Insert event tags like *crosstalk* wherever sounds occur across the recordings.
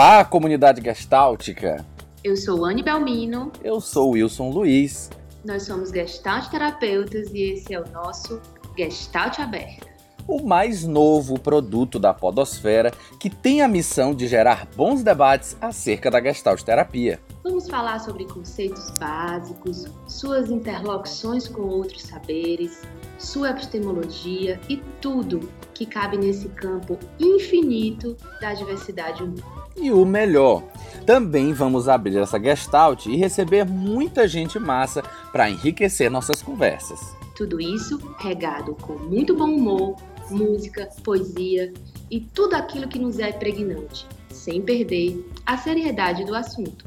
Olá, comunidade gestáltica! Eu sou Anne Belmino. Eu sou Wilson Luiz. Nós somos Gestalt terapeutas e esse é o nosso Gestalt Aberta. O mais novo produto da Podosfera que tem a missão de gerar bons debates acerca da Gestalt terapia. Vamos falar sobre conceitos básicos, suas interlocuções com outros saberes, sua epistemologia e tudo que cabe nesse campo infinito da diversidade humana. E o melhor, também vamos abrir essa Gestalt e receber muita gente massa para enriquecer nossas conversas. Tudo isso regado com muito bom humor, música, poesia e tudo aquilo que nos é pregnante, sem perder a seriedade do assunto.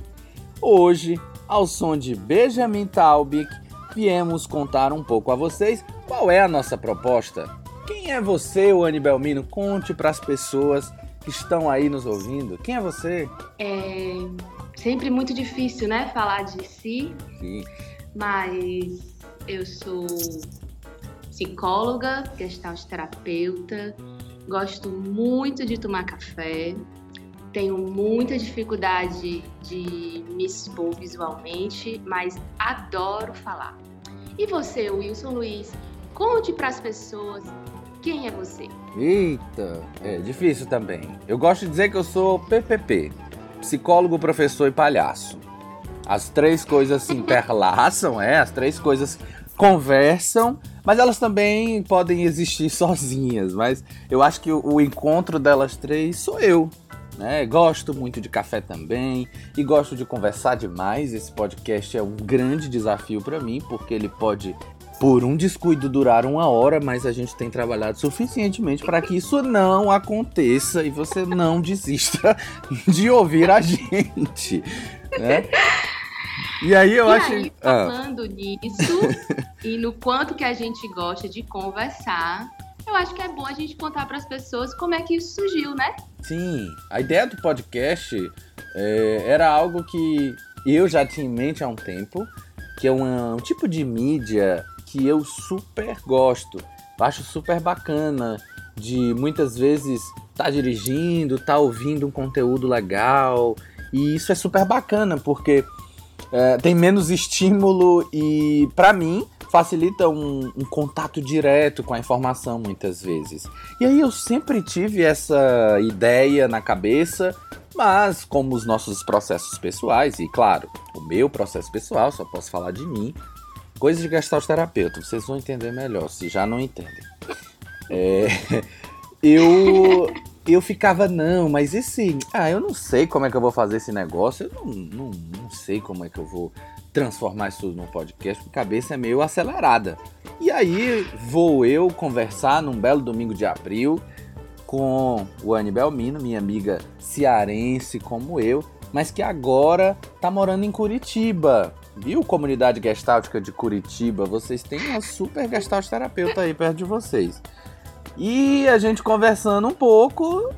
Hoje, ao som de Benjamin Taubik, viemos contar um pouco a vocês qual é a nossa proposta. Quem é você, o Belmino? Conte para as pessoas que estão aí nos ouvindo. Quem é você? É sempre muito difícil, né, falar de si. Sim. Mas eu sou psicóloga, gestalt terapeuta, gosto muito de tomar café, tenho muita dificuldade de me expor visualmente, mas adoro falar. E você, Wilson Luiz, conte para as pessoas quem é você. Eita, é difícil também. Eu gosto de dizer que eu sou PPP, psicólogo, professor e palhaço. As três coisas se interlaçam, é, as três coisas conversam, mas elas também podem existir *laughs* sozinhas. Mas eu acho que o encontro delas três sou eu. Né? Gosto muito de café também e gosto de conversar demais. Esse podcast é um grande desafio para mim porque ele pode por um descuido durar uma hora, mas a gente tem trabalhado suficientemente para que isso não aconteça e você não desista *laughs* de ouvir a gente, né? E aí eu e acho. Aí, ah. falando ah. nisso *laughs* e no quanto que a gente gosta de conversar, eu acho que é bom a gente contar para as pessoas como é que isso surgiu, né? Sim, a ideia do podcast é, era algo que eu já tinha em mente há um tempo, que é uma, um tipo de mídia que eu super gosto, acho super bacana, de muitas vezes tá dirigindo, tá ouvindo um conteúdo legal, e isso é super bacana, porque é, tem menos estímulo e, para mim, facilita um, um, contato direto com a informação muitas vezes. E aí eu sempre tive essa ideia na cabeça, mas como os nossos processos pessoais, e claro, o meu processo pessoal, só posso falar de mim, coisas de gestalt terapeuta, vocês vão entender melhor, se já não entendem. É, *laughs* eu eu ficava, não, mas esse. Ah, eu não sei como é que eu vou fazer esse negócio, eu não, não, não sei como é que eu vou transformar isso tudo num podcast, porque a cabeça é meio acelerada. E aí vou eu conversar num belo domingo de abril com o Anne Belmino, minha amiga cearense como eu, mas que agora tá morando em Curitiba. Viu, comunidade gestáltica de Curitiba? Vocês têm uma super gestalt terapeuta aí perto de vocês. E a gente conversando um pouco.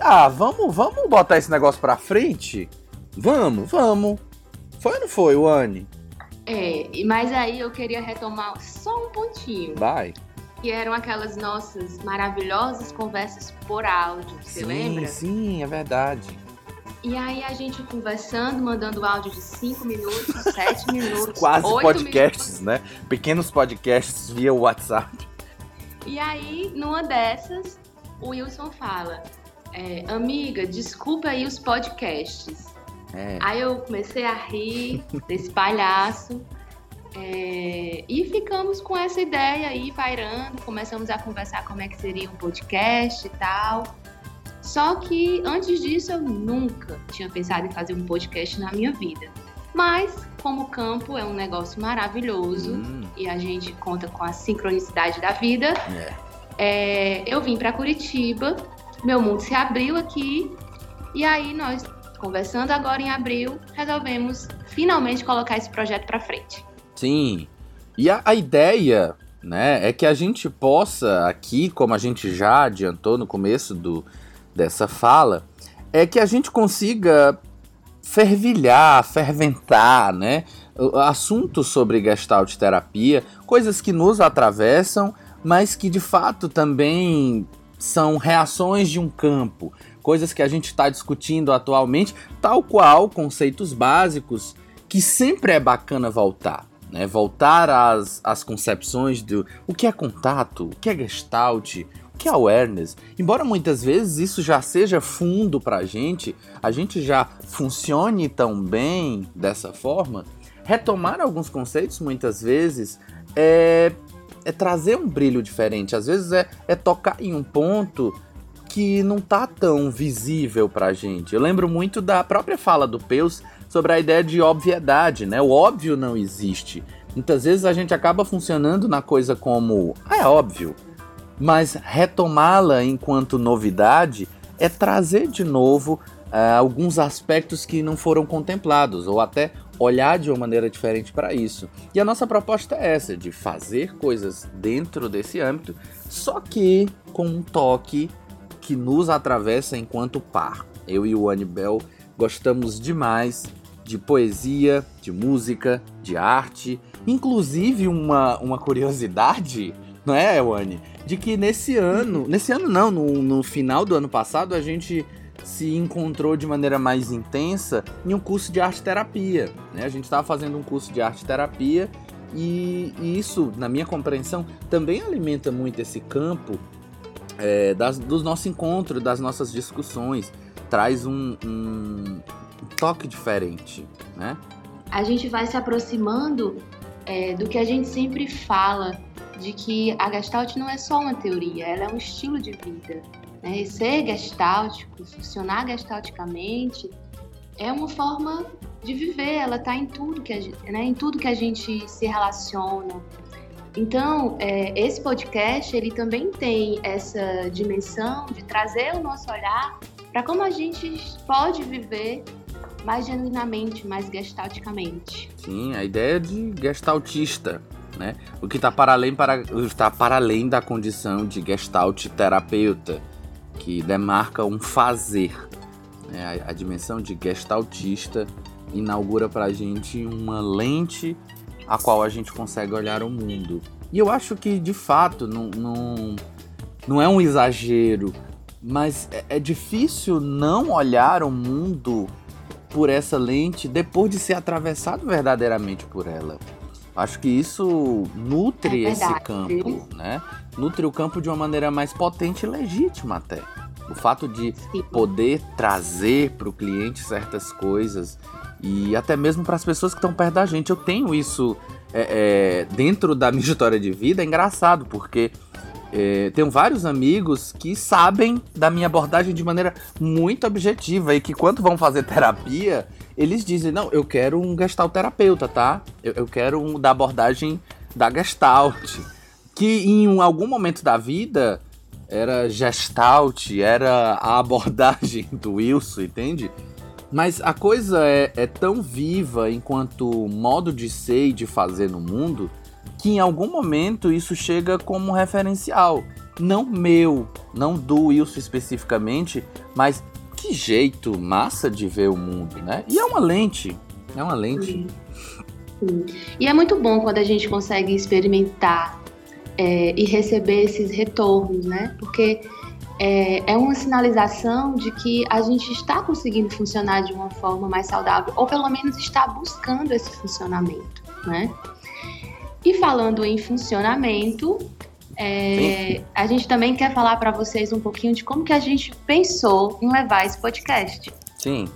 Ah, vamos, vamos botar esse negócio pra frente? Vamos, vamos. Foi ou não foi, Wani? É, mas aí eu queria retomar só um pontinho. Vai. Que eram aquelas nossas maravilhosas conversas por áudio, você sim, lembra? Sim, é verdade. E aí a gente conversando, mandando áudio de 5 minutos, *laughs* 7 minutos. Quase podcasts, minutos. né? Pequenos podcasts via WhatsApp. E aí, numa dessas, o Wilson fala: é, Amiga, desculpa aí os podcasts. É. Aí eu comecei a rir desse palhaço. É, e ficamos com essa ideia aí, pairando, começamos a conversar como é que seria um podcast e tal. Só que antes disso eu nunca tinha pensado em fazer um podcast na minha vida. Mas, como o campo é um negócio maravilhoso hum. e a gente conta com a sincronicidade da vida, é. É, eu vim para Curitiba, meu mundo se abriu aqui e aí nós conversando agora em abril, resolvemos finalmente colocar esse projeto para frente. Sim. E a, a, ideia, né, é que a gente possa aqui, como a gente já adiantou no começo do, dessa fala, é que a gente consiga fervilhar, ferventar, né? Assuntos sobre gestalt terapia, coisas que nos atravessam, mas que de fato também são reações de um campo, coisas que a gente está discutindo atualmente, tal qual conceitos básicos que sempre é bacana voltar. Né? Voltar às, às concepções do o que é contato, o que é gestalt, que é awareness. Embora muitas vezes isso já seja fundo para a gente, a gente já funcione tão bem dessa forma, retomar alguns conceitos muitas vezes é, é trazer um brilho diferente. Às vezes é, é tocar em um ponto que não tá tão visível pra gente. Eu lembro muito da própria fala do Peus sobre a ideia de obviedade, né? O óbvio não existe. Muitas vezes a gente acaba funcionando na coisa como, ah, é óbvio, mas retomá-la enquanto novidade é trazer de novo uh, alguns aspectos que não foram contemplados, ou até olhar de uma maneira diferente para isso. E a nossa proposta é essa, de fazer coisas dentro desse âmbito, só que com um toque que nos atravessa enquanto par. Eu e o Anibel gostamos demais de poesia, de música, de arte, inclusive uma, uma curiosidade, não é, Ewane? De que nesse ano, nesse ano não, no, no final do ano passado, a gente se encontrou de maneira mais intensa em um curso de arte terapia. Né? A gente estava fazendo um curso de arte terapia e, e, isso, na minha compreensão, também alimenta muito esse campo é, das, dos nossos encontros, das nossas discussões, traz um, um, toque diferente, né? A gente vai se aproximando é, do que a gente sempre fala, de que a Gestalt não é só uma teoria, ela é um estilo de vida. Né? E ser gestáltico, funcionar gestalticamente, é uma forma de viver, ela está em tudo que né? em tudo que a gente se relaciona. Então, é, esse podcast ele também tem essa dimensão de trazer o nosso olhar para como a gente pode viver mais genuinamente, mais gestalticamente. Sim, a ideia de gestaltista, né? O que está para além para para além da condição de gestalt terapeuta que demarca um fazer. Né? A, a, dimensão de gestaltista inaugura para a gente uma lente a qual a gente consegue olhar o mundo. E eu acho que, de fato, não, não, não é um exagero, mas é, é difícil não olhar o mundo por essa lente depois de ser atravessado verdadeiramente por ela. Acho que isso nutre é esse campo, né? Nutre o campo de uma maneira mais potente e legítima até. O fato de Sim. poder trazer para o cliente certas coisas e até mesmo para as pessoas que estão perto da gente. Eu tenho isso é, é, dentro da minha *laughs* história de vida, é engraçado, porque é, tenho vários amigos que sabem da minha abordagem de maneira muito objetiva e que quando vão fazer terapia, eles dizem, não, eu quero um gestalt terapeuta, tá? Eu, eu quero um da abordagem da gestalt. Que em algum momento da vida era gestalt, era a abordagem *laughs* do Wilson, entende? Mas a coisa é, é tão viva enquanto modo de ser e de fazer no mundo que em algum momento isso chega como referencial. Não meu, não do Wilson especificamente, mas que jeito massa de ver o mundo, né? E é uma lente, é uma lente. Sim. E é muito bom quando a gente consegue experimentar é, e receber esses retornos, né? Porque é, é, uma sinalização de que a gente está conseguindo funcionar de uma forma mais saudável, ou pelo menos está buscando esse funcionamento, né? E falando em funcionamento, é, a gente também quer falar para vocês um pouquinho de como que a gente pensou em levar esse podcast. Sim.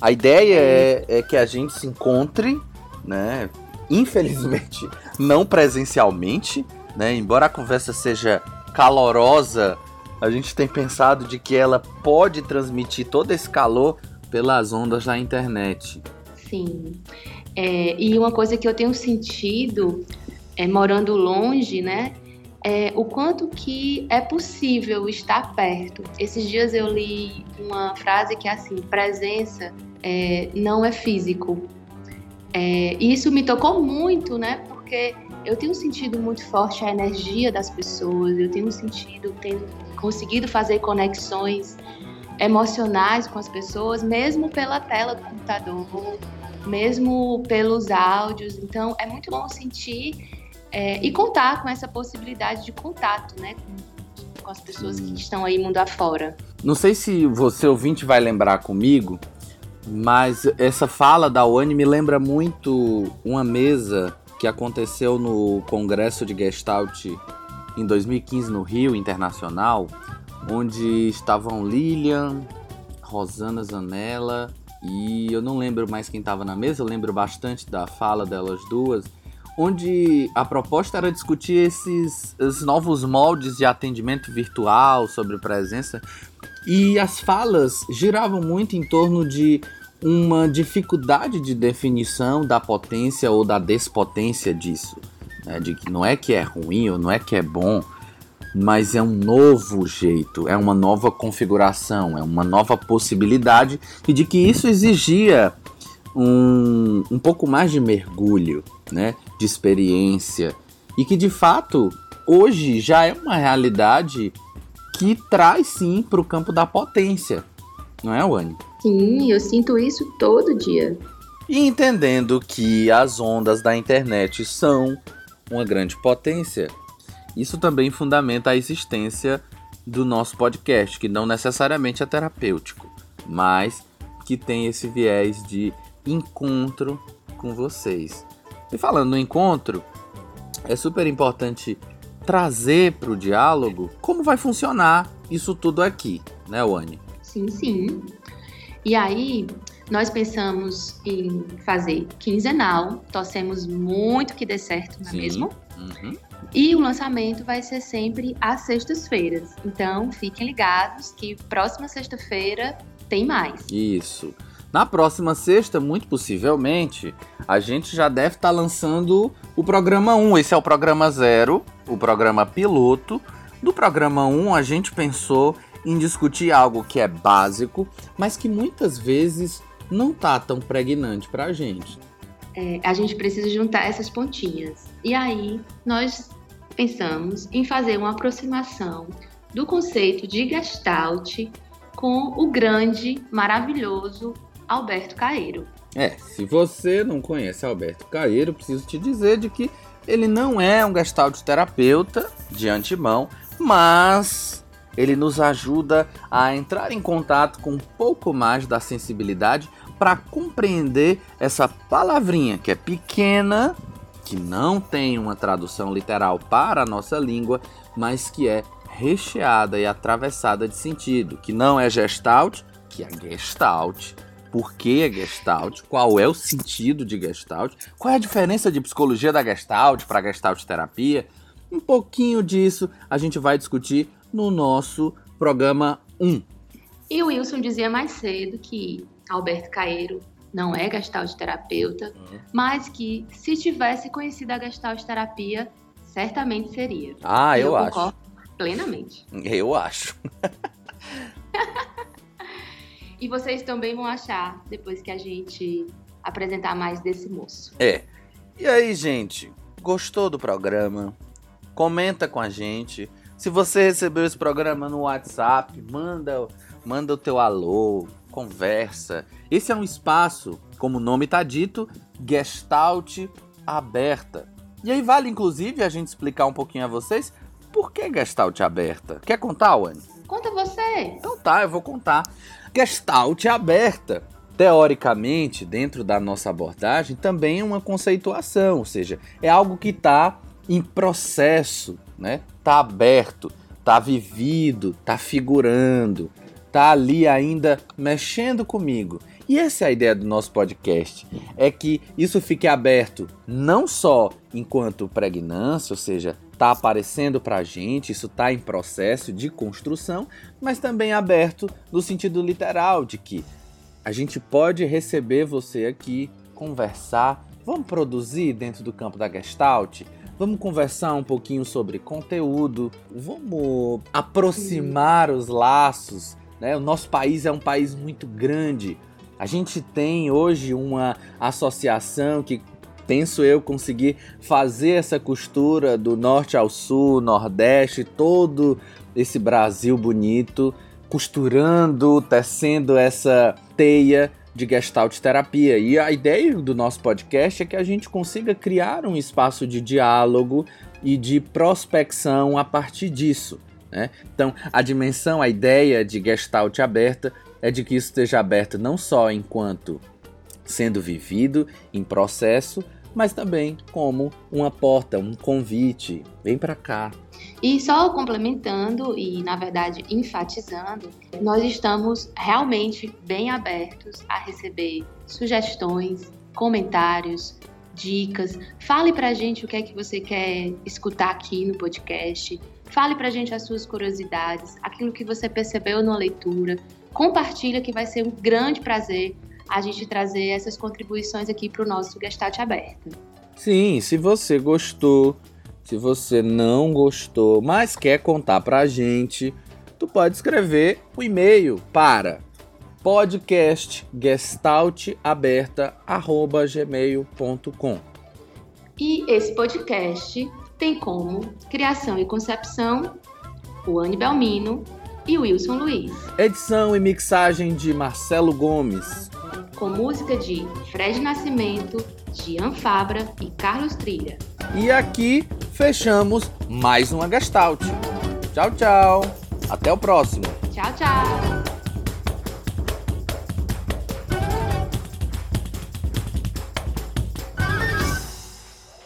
A ideia é, é que a gente se encontre, né? Infelizmente, *laughs* não presencialmente, né? Embora a conversa seja calorosa, a gente tem pensado de que ela pode transmitir todo esse calor pelas ondas da internet. Sim. É, e uma coisa que eu tenho sentido, é, morando longe, né? é, o quanto que é possível estar perto. Esses dias eu li uma frase que é assim: presença é, não é físico. É, e isso me tocou muito, né? Porque eu tenho sentido muito forte a energia das pessoas, eu tenho sentido, tenho conseguido fazer conexões emocionais com as pessoas, mesmo pela tela do computador, mesmo pelos áudios. Então, é muito bom sentir é, e contar com essa possibilidade de contato, né? com as pessoas que estão aí mundo afora. Não sei se você ouvinte vai lembrar comigo, mas essa fala da ONU me lembra muito uma mesa que aconteceu no Congresso de Gestalt em 2015 no Rio Internacional, onde estavam Lilian, Rosana Zanella e eu não lembro mais quem estava na mesa, eu lembro bastante da fala delas duas, onde a proposta era discutir esses, esses novos moldes de atendimento virtual sobre presença e as falas giravam muito em torno de uma dificuldade de definição da potência ou da despotência disso. Né? De que não é que é ruim ou não é que é bom, mas é um novo jeito, é uma nova configuração, é uma nova possibilidade e de que isso exigia um, um pouco mais de mergulho, né, de experiência e que de fato hoje já é uma realidade que traz sim para o campo da potência, não é, Wani? Sim, eu sinto isso todo dia. E entendendo que as ondas da internet são uma grande potência, isso também fundamenta a existência do nosso podcast, que não necessariamente é terapêutico, mas que tem esse viés de encontro com vocês. E falando no encontro, é super importante trazer para o diálogo como vai funcionar isso tudo aqui, né, Wani? Sim, sim. E aí, nós pensamos em fazer quinzenal, torcemos muito que dê certo, não é sim. mesmo? Uhum. E o lançamento vai ser sempre às sextas-feiras. Então, fiquem ligados que próxima sexta-feira tem mais. Isso. Na próxima sexta, muito possivelmente, a gente já deve estar tá lançando o programa 1. Esse é o programa 0, o programa piloto. Do programa 1, a gente pensou em discutir algo que é básico, mas que muitas vezes não tá tão pregnante para a gente. É, a gente precisa juntar essas pontinhas. E aí, nós pensamos em fazer uma aproximação do conceito de Gestalt com o grande, maravilhoso Alberto Caeiro. É, se você não conhece Alberto Caeiro, preciso te dizer de que ele não é um Gestalt terapeuta de antemão, mas ele nos ajuda a entrar em contato com um pouco mais da sensibilidade para compreender essa palavrinha que é pequena, que não tem uma tradução literal para a nossa língua, mas que é recheada e atravessada de sentido, que não é gestalt, que é gestalt. Por que é gestalt? Qual é o sentido de gestalt? Qual é a diferença de psicologia da gestalt para gestalt terapia? Um pouquinho disso a gente vai discutir no nosso programa 1. E o Wilson dizia mais cedo que Alberto Caeiro não é gestalt terapeuta, uhum. mas que se tivesse conhecido a gestalt terapia, certamente seria. Ah, eu, eu acho. Plenamente. Eu acho. *laughs* e vocês também vão achar depois que a gente apresentar mais desse moço. É. E aí, gente? Gostou do programa? Comenta com a gente. Se você recebeu esse programa no WhatsApp, manda, manda o teu alô, conversa. Esse é um espaço, como o nome está dito, gestalt aberta. E aí vale inclusive a gente explicar um pouquinho a vocês por que gestalt aberta. Quer contar, Wani? Conta você. Então tá, eu vou contar. Gestalt aberta teoricamente, dentro da nossa abordagem, também é uma conceituação, ou seja, é algo que está em processo, né? Tá aberto, tá vivido, tá figurando tá ali ainda mexendo comigo. E essa é a ideia do nosso podcast, é que isso fique aberto não só enquanto pregnância, ou seja, tá aparecendo pra gente, isso tá em processo de construção, mas também aberto no sentido literal de que a gente pode receber você aqui, conversar, vamos produzir dentro do campo da Gestalt, Vamos conversar um pouquinho sobre conteúdo, vamos aproximar os laços né? O nosso país é um país muito grande. A gente tem hoje uma associação que penso eu conseguir fazer essa costura do norte ao sul, nordeste, todo esse Brasil bonito, costurando, tecendo essa teia de Gestalt terapia. E a ideia do nosso podcast é que a gente consiga criar um espaço de diálogo e de prospecção a partir disso. Né? Então, a dimensão, a ideia de Gestalt aberta é de que isso esteja aberto não só enquanto sendo vivido em processo, mas também como uma porta, um convite. Vem para cá. E só complementando e, na verdade, enfatizando, nós estamos realmente bem abertos a receber sugestões, comentários, dicas. Fale para a gente o que é que você quer escutar aqui no podcast. Fale para a gente as suas curiosidades, aquilo que você percebeu na leitura. Compartilha que vai ser um grande prazer a gente trazer essas contribuições aqui para o nosso Gestalt Aberto. Sim, se você gostou, se você não gostou, mas quer contar para a gente, tu pode escrever o um e-mail para podcastgestaltaberta@gmail.com. E esse podcast tem como criação e concepção o Anne Belmino e Wilson Luiz. Edição e mixagem de Marcelo Gomes com música de Fred Nascimento, Gian Fabra e Carlos Trilha. E aqui fechamos mais uma Gestalt. Tchau, tchau. Até o próximo. Tchau, tchau.